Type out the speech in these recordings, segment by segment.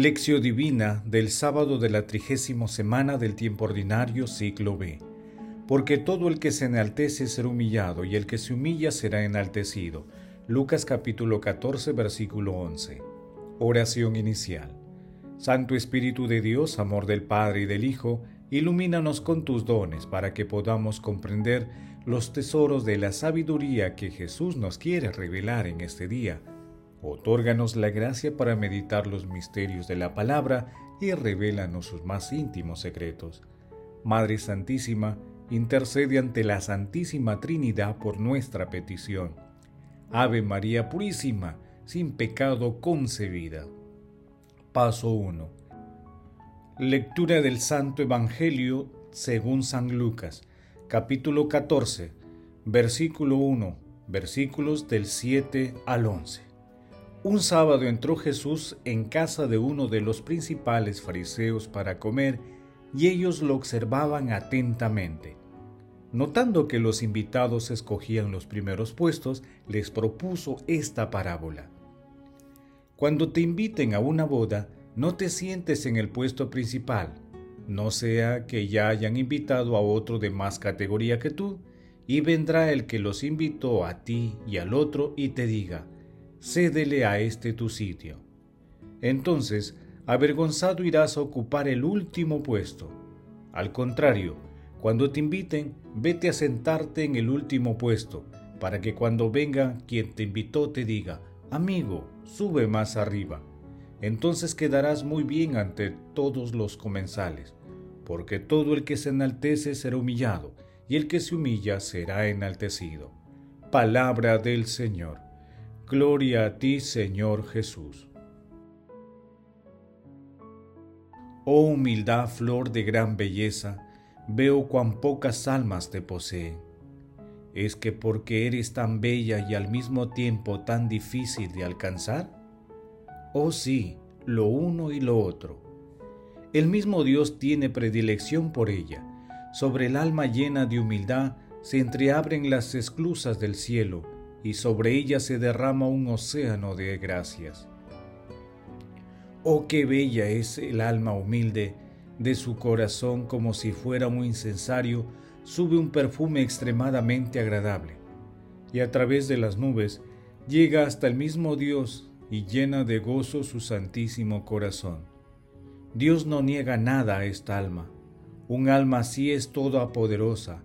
Lección Divina del sábado de la trigésima semana del tiempo ordinario, ciclo B. Porque todo el que se enaltece será humillado, y el que se humilla será enaltecido. Lucas capítulo 14, versículo 11. Oración inicial. Santo Espíritu de Dios, amor del Padre y del Hijo, ilumínanos con tus dones para que podamos comprender los tesoros de la sabiduría que Jesús nos quiere revelar en este día Otórganos la gracia para meditar los misterios de la palabra y revélanos sus más íntimos secretos. Madre Santísima, intercede ante la Santísima Trinidad por nuestra petición. Ave María Purísima, sin pecado concebida. Paso 1. Lectura del Santo Evangelio según San Lucas, capítulo 14, versículo 1, versículos del 7 al 11. Un sábado entró Jesús en casa de uno de los principales fariseos para comer y ellos lo observaban atentamente. Notando que los invitados escogían los primeros puestos, les propuso esta parábola. Cuando te inviten a una boda, no te sientes en el puesto principal, no sea que ya hayan invitado a otro de más categoría que tú, y vendrá el que los invitó a ti y al otro y te diga, cédele a este tu sitio. Entonces, avergonzado irás a ocupar el último puesto. Al contrario, cuando te inviten, vete a sentarte en el último puesto, para que cuando venga quien te invitó te diga, amigo, sube más arriba. Entonces quedarás muy bien ante todos los comensales, porque todo el que se enaltece será humillado, y el que se humilla será enaltecido. Palabra del Señor. Gloria a ti, Señor Jesús. Oh humildad, flor de gran belleza, veo cuán pocas almas te poseen. ¿Es que porque eres tan bella y al mismo tiempo tan difícil de alcanzar? Oh sí, lo uno y lo otro. El mismo Dios tiene predilección por ella. Sobre el alma llena de humildad se entreabren las esclusas del cielo y sobre ella se derrama un océano de gracias. Oh, qué bella es el alma humilde, de su corazón como si fuera un incensario, sube un perfume extremadamente agradable, y a través de las nubes llega hasta el mismo Dios y llena de gozo su santísimo corazón. Dios no niega nada a esta alma. Un alma así es toda poderosa,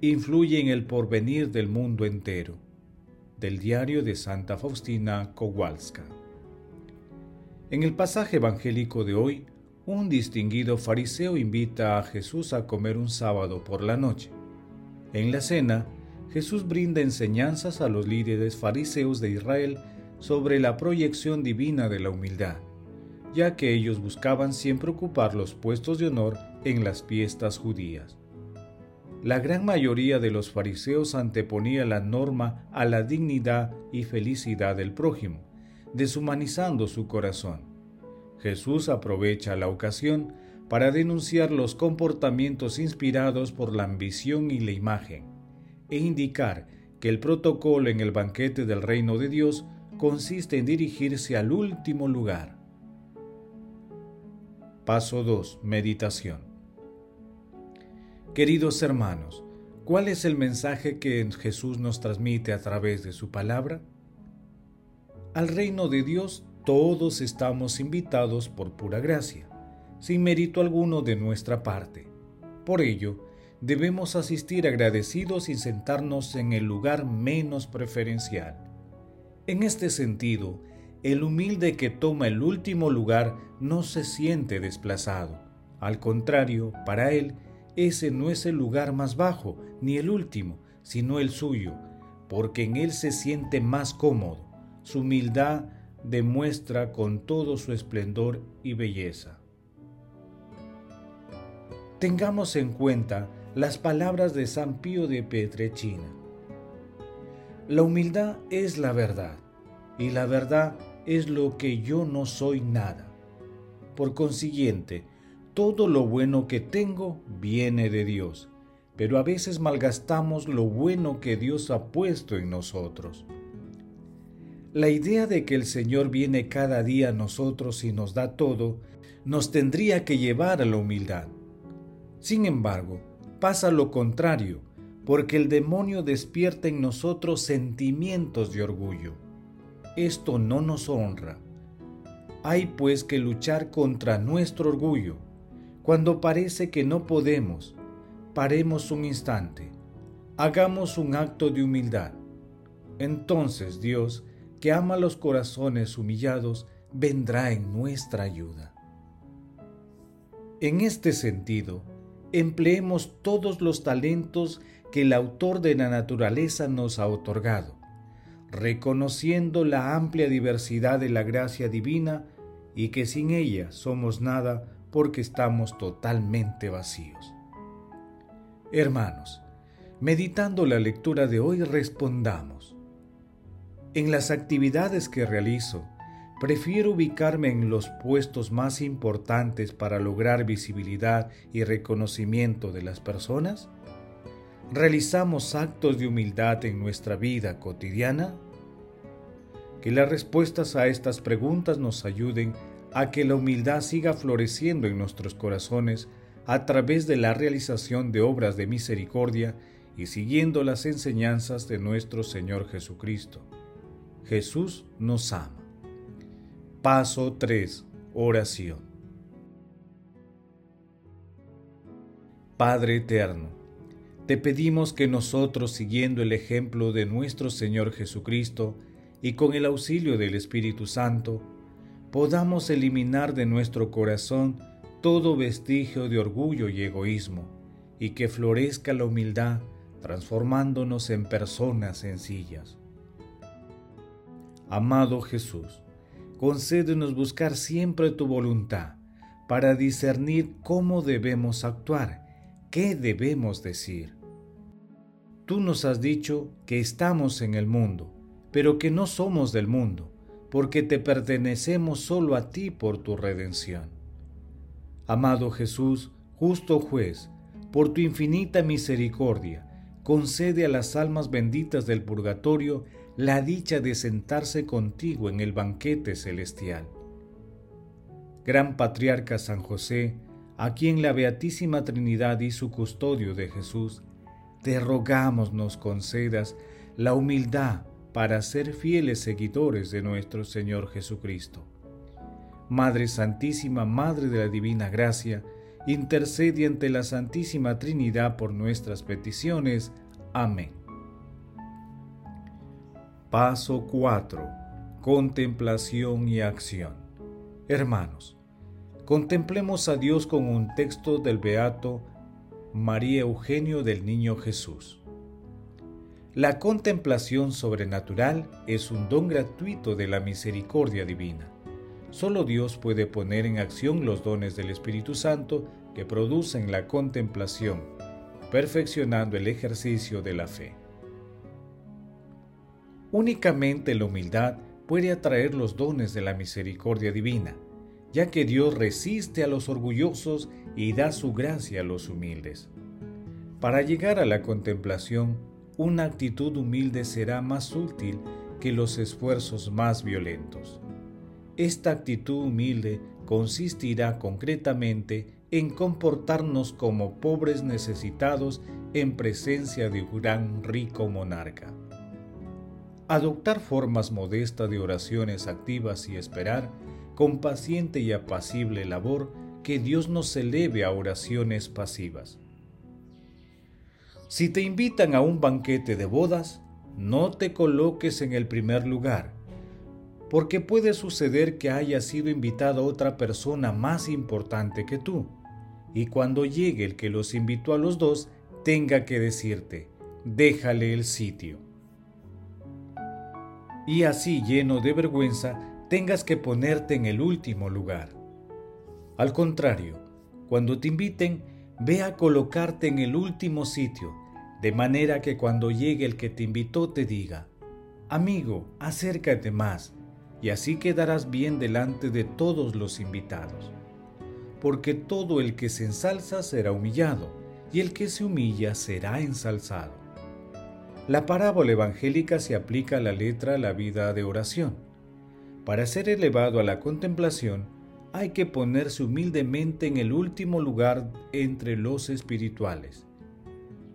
influye en el porvenir del mundo entero del diario de Santa Faustina Kowalska. En el pasaje evangélico de hoy, un distinguido fariseo invita a Jesús a comer un sábado por la noche. En la cena, Jesús brinda enseñanzas a los líderes fariseos de Israel sobre la proyección divina de la humildad, ya que ellos buscaban siempre ocupar los puestos de honor en las fiestas judías. La gran mayoría de los fariseos anteponía la norma a la dignidad y felicidad del prójimo, deshumanizando su corazón. Jesús aprovecha la ocasión para denunciar los comportamientos inspirados por la ambición y la imagen, e indicar que el protocolo en el banquete del reino de Dios consiste en dirigirse al último lugar. Paso 2. Meditación. Queridos hermanos, ¿cuál es el mensaje que Jesús nos transmite a través de su palabra? Al reino de Dios todos estamos invitados por pura gracia, sin mérito alguno de nuestra parte. Por ello, debemos asistir agradecidos y sentarnos en el lugar menos preferencial. En este sentido, el humilde que toma el último lugar no se siente desplazado. Al contrario, para él, ese no es el lugar más bajo, ni el último, sino el suyo, porque en él se siente más cómodo. Su humildad demuestra con todo su esplendor y belleza. Tengamos en cuenta las palabras de San Pío de Petrechina. La humildad es la verdad, y la verdad es lo que yo no soy nada. Por consiguiente, todo lo bueno que tengo viene de Dios, pero a veces malgastamos lo bueno que Dios ha puesto en nosotros. La idea de que el Señor viene cada día a nosotros y nos da todo, nos tendría que llevar a la humildad. Sin embargo, pasa lo contrario, porque el demonio despierta en nosotros sentimientos de orgullo. Esto no nos honra. Hay pues que luchar contra nuestro orgullo. Cuando parece que no podemos, paremos un instante, hagamos un acto de humildad. Entonces Dios que ama los corazones humillados, vendrá en nuestra ayuda. En este sentido, empleemos todos los talentos que el autor de la naturaleza nos ha otorgado, reconociendo la amplia diversidad de la gracia divina y que sin ella somos nada porque estamos totalmente vacíos. Hermanos, meditando la lectura de hoy respondamos, en las actividades que realizo, prefiero ubicarme en los puestos más importantes para lograr visibilidad y reconocimiento de las personas? ¿Realizamos actos de humildad en nuestra vida cotidiana? Que las respuestas a estas preguntas nos ayuden a que la humildad siga floreciendo en nuestros corazones a través de la realización de obras de misericordia y siguiendo las enseñanzas de nuestro Señor Jesucristo. Jesús nos ama. Paso 3. Oración. Padre Eterno, te pedimos que nosotros, siguiendo el ejemplo de nuestro Señor Jesucristo y con el auxilio del Espíritu Santo, podamos eliminar de nuestro corazón todo vestigio de orgullo y egoísmo, y que florezca la humildad, transformándonos en personas sencillas. Amado Jesús, concédenos buscar siempre tu voluntad para discernir cómo debemos actuar, qué debemos decir. Tú nos has dicho que estamos en el mundo, pero que no somos del mundo, porque te pertenecemos solo a ti por tu redención. Amado Jesús, justo juez, por tu infinita misericordia, concede a las almas benditas del purgatorio la dicha de sentarse contigo en el banquete celestial. Gran Patriarca San José, a quien la Beatísima Trinidad su custodio de Jesús, te rogamos nos concedas la humildad para ser fieles seguidores de nuestro Señor Jesucristo. Madre Santísima, Madre de la Divina Gracia, intercede ante la Santísima Trinidad por nuestras peticiones. Amén. Paso 4. Contemplación y acción. Hermanos, contemplemos a Dios con un texto del Beato María Eugenio del Niño Jesús. La contemplación sobrenatural es un don gratuito de la misericordia divina. Solo Dios puede poner en acción los dones del Espíritu Santo que producen la contemplación, perfeccionando el ejercicio de la fe. Únicamente la humildad puede atraer los dones de la misericordia divina, ya que Dios resiste a los orgullosos y da su gracia a los humildes. Para llegar a la contemplación, una actitud humilde será más útil que los esfuerzos más violentos. Esta actitud humilde consistirá concretamente en comportarnos como pobres necesitados en presencia de un gran rico monarca adoptar formas modestas de oraciones activas y esperar, con paciente y apacible labor, que Dios nos eleve a oraciones pasivas. Si te invitan a un banquete de bodas, no te coloques en el primer lugar, porque puede suceder que haya sido invitada otra persona más importante que tú, y cuando llegue el que los invitó a los dos, tenga que decirte, déjale el sitio y así lleno de vergüenza tengas que ponerte en el último lugar. Al contrario, cuando te inviten, ve a colocarte en el último sitio, de manera que cuando llegue el que te invitó te diga, amigo, acércate más, y así quedarás bien delante de todos los invitados. Porque todo el que se ensalza será humillado, y el que se humilla será ensalzado. La parábola evangélica se aplica a la letra a la vida de oración. Para ser elevado a la contemplación, hay que ponerse humildemente en el último lugar entre los espirituales.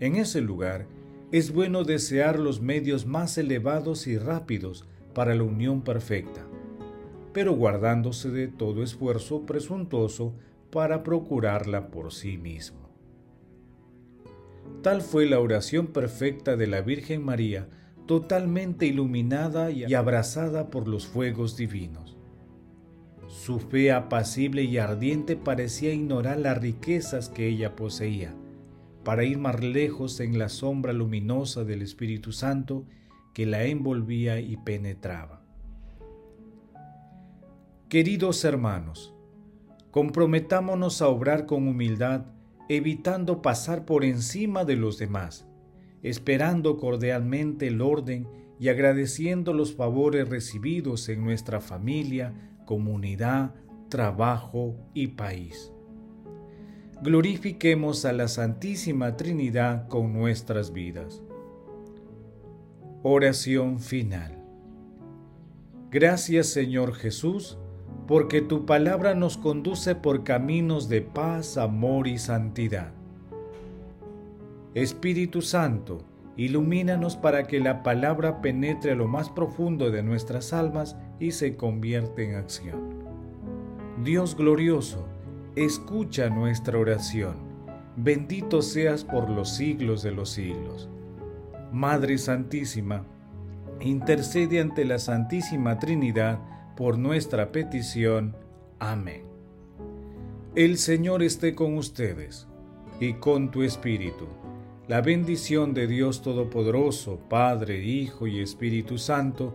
En ese lugar, es bueno desear los medios más elevados y rápidos para la unión perfecta, pero guardándose de todo esfuerzo presuntuoso para procurarla por sí mismo. Tal fue la oración perfecta de la Virgen María, totalmente iluminada y abrazada por los fuegos divinos. Su fe apacible y ardiente parecía ignorar las riquezas que ella poseía, para ir más lejos en la sombra luminosa del Espíritu Santo que la envolvía y penetraba. Queridos hermanos, comprometámonos a obrar con humildad evitando pasar por encima de los demás, esperando cordialmente el orden y agradeciendo los favores recibidos en nuestra familia, comunidad, trabajo y país. Glorifiquemos a la Santísima Trinidad con nuestras vidas. Oración final. Gracias Señor Jesús, porque tu palabra nos conduce por caminos de paz, amor y santidad. Espíritu Santo, ilumínanos para que la palabra penetre a lo más profundo de nuestras almas y se convierta en acción. Dios glorioso, escucha nuestra oración. Bendito seas por los siglos de los siglos. Madre Santísima, intercede ante la Santísima Trinidad, por nuestra petición. Amén. El Señor esté con ustedes y con tu espíritu. La bendición de Dios Todopoderoso, Padre, Hijo y Espíritu Santo,